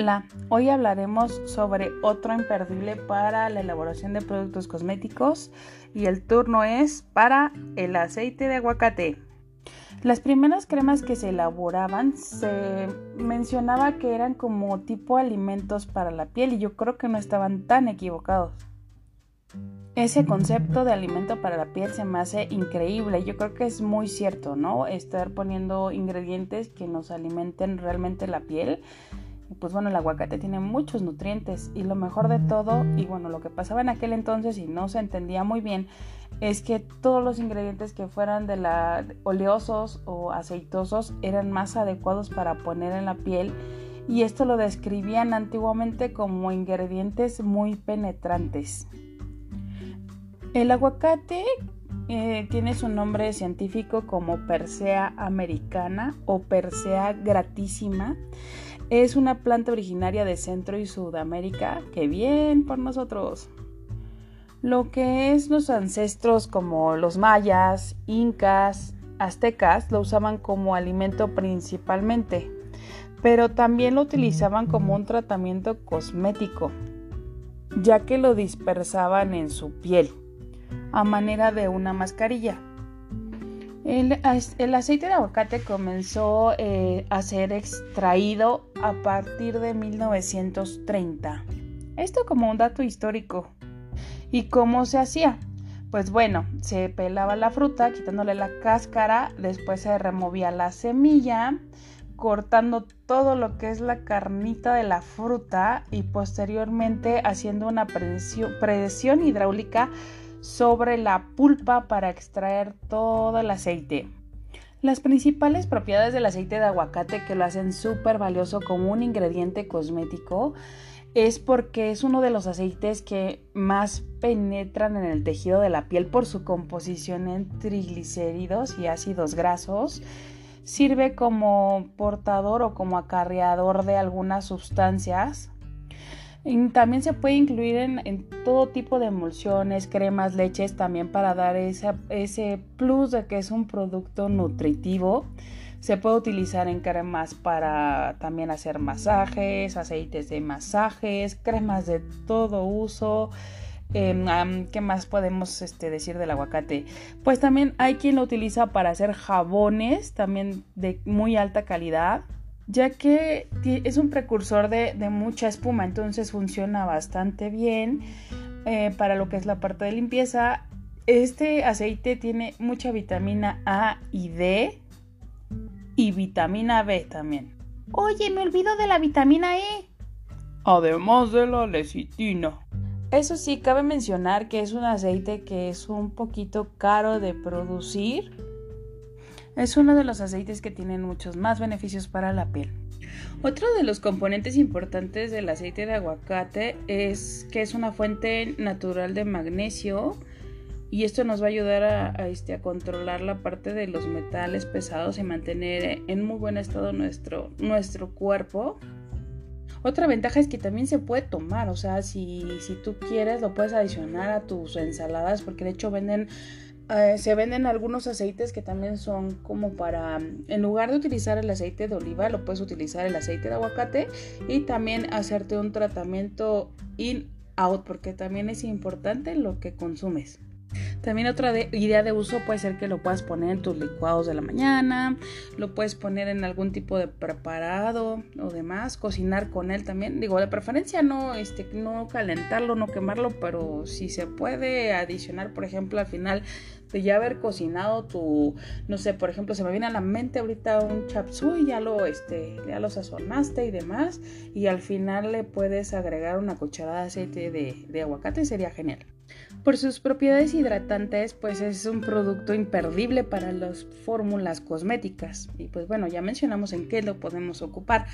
Hola, hoy hablaremos sobre otro imperdible para la elaboración de productos cosméticos y el turno es para el aceite de aguacate. Las primeras cremas que se elaboraban se mencionaba que eran como tipo alimentos para la piel y yo creo que no estaban tan equivocados. Ese concepto de alimento para la piel se me hace increíble. Yo creo que es muy cierto, ¿no? Estar poniendo ingredientes que nos alimenten realmente la piel pues bueno, el aguacate tiene muchos nutrientes y lo mejor de todo, y bueno, lo que pasaba en aquel entonces y no se entendía muy bien, es que todos los ingredientes que fueran de la oleosos o aceitosos eran más adecuados para poner en la piel y esto lo describían antiguamente como ingredientes muy penetrantes. El aguacate eh, tiene su nombre científico como Persea americana o Persea gratísima es una planta originaria de Centro y Sudamérica. ¡Qué bien por nosotros! Lo que es los ancestros como los mayas, incas, aztecas lo usaban como alimento principalmente, pero también lo utilizaban como un tratamiento cosmético, ya que lo dispersaban en su piel a manera de una mascarilla. El, aceite de aguacate comenzó eh, a ser extraído a partir de 1930. Esto como un dato histórico. ¿Y cómo se hacía? Pues bueno, se pelaba la fruta quitándole la cáscara, después se removía la semilla, cortando todo lo que es la carnita de la fruta y posteriormente haciendo una presión hidráulica sobre la pulpa para extraer todo el aceite. Las principales propiedades del aceite de aguacate que lo hacen súper valioso como un ingrediente cosmético es porque es uno de los aceites que más penetran en el tejido de la piel por su composición en triglicéridos y ácidos grasos. Sirve como portador o como acarreador de algunas sustancias también se puede incluir en, todo tipo de emulsiones, cremas, leches, también para dar ese plus de que es un producto nutritivo. Se puede utilizar en cremas para también hacer masajes, aceites de masajes, cremas de todo uso. Em, ¿Qué más podemos este, decir del aguacate? Pues también hay quien lo utiliza para hacer jabones, también de muy alta calidad ya que es un precursor de, mucha espuma, entonces funciona bastante bien eh, para lo que es la parte de limpieza. Este aceite tiene mucha vitamina A y D y vitamina B también. Oye, me olvido de la vitamina E. Además de la lecitina. Eso sí, cabe mencionar que es un aceite que es un poquito caro de producir es uno de los aceites que tienen muchos más beneficios para la piel. Otro de los componentes importantes del aceite de aguacate es que es una fuente natural de magnesio y esto nos va a ayudar a, este, a controlar la parte de los metales pesados y mantener en muy buen estado nuestro, nuestro cuerpo. Otra ventaja es que también se puede tomar, o sea, si, si tú quieres lo puedes adicionar a tus ensaladas porque de hecho venden eh, se venden algunos aceites que también son como para, en lugar de utilizar el aceite de oliva, lo puedes utilizar el aceite de aguacate y también hacerte un tratamiento in-out, porque también es importante lo que consumes. También otra idea de uso puede ser que lo puedas poner en tus licuados de la mañana, lo puedes poner en algún tipo de preparado o demás, cocinar con él también. Digo, de preferencia no, este, no calentarlo, no quemarlo, pero si se puede adicionar, por ejemplo, al final de ya haber cocinado tu, no sé, por ejemplo, se me viene a la mente ahorita un chapsui, ya lo, este, ya lo sazonaste y demás, y al final le puedes agregar una cucharada de aceite de, de aguacate sería genial. Por sus propiedades hidratantes, pues es un producto imperdible para las fórmulas cosméticas. Y pues bueno, ya mencionamos en qué lo podemos ocupar.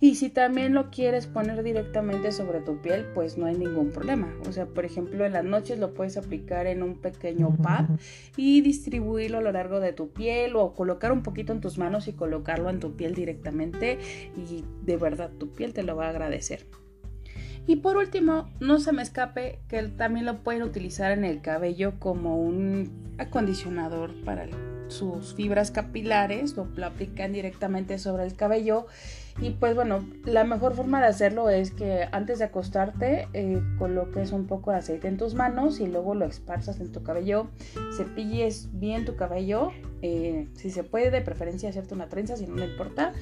Y si también lo quieres poner directamente sobre tu piel, pues no hay ningún problema. O sea, por ejemplo, en las noches lo puedes aplicar en un pequeño pad y distribuirlo a lo largo de tu piel o colocar un poquito en tus manos y colocarlo en tu piel directamente. Y de verdad, tu piel te lo va a agradecer. Y por último, no se me escape que también lo pueden utilizar en el cabello como un acondicionador para sus fibras capilares, lo, aplican directamente sobre el cabello Y pues bueno, la mejor forma de hacerlo es que antes de acostarte eh, coloques un poco de aceite en tus manos y luego lo esparzas en tu cabello, cepilles bien tu cabello, eh, si se puede de preferencia hacerte una trenza, si no me importa.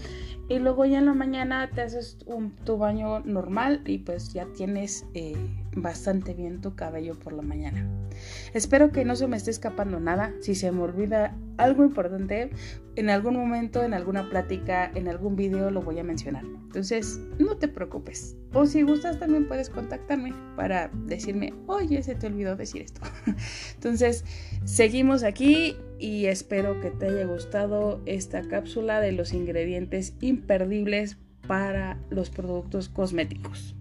Y luego ya en la mañana te haces un, tu baño normal y pues ya tienes eh, bastante bien tu cabello por la mañana. Espero que no se me esté escapando nada. Si se me olvida algo importante, en algún momento, en alguna plática, en algún video lo voy a mencionar. Entonces, no te preocupes. O si gustas, también puedes contactarme para decirme, oye, se te olvidó decir esto. Entonces, seguimos aquí y espero que te haya gustado esta cápsula de los ingredientes imperdibles para los productos cosméticos.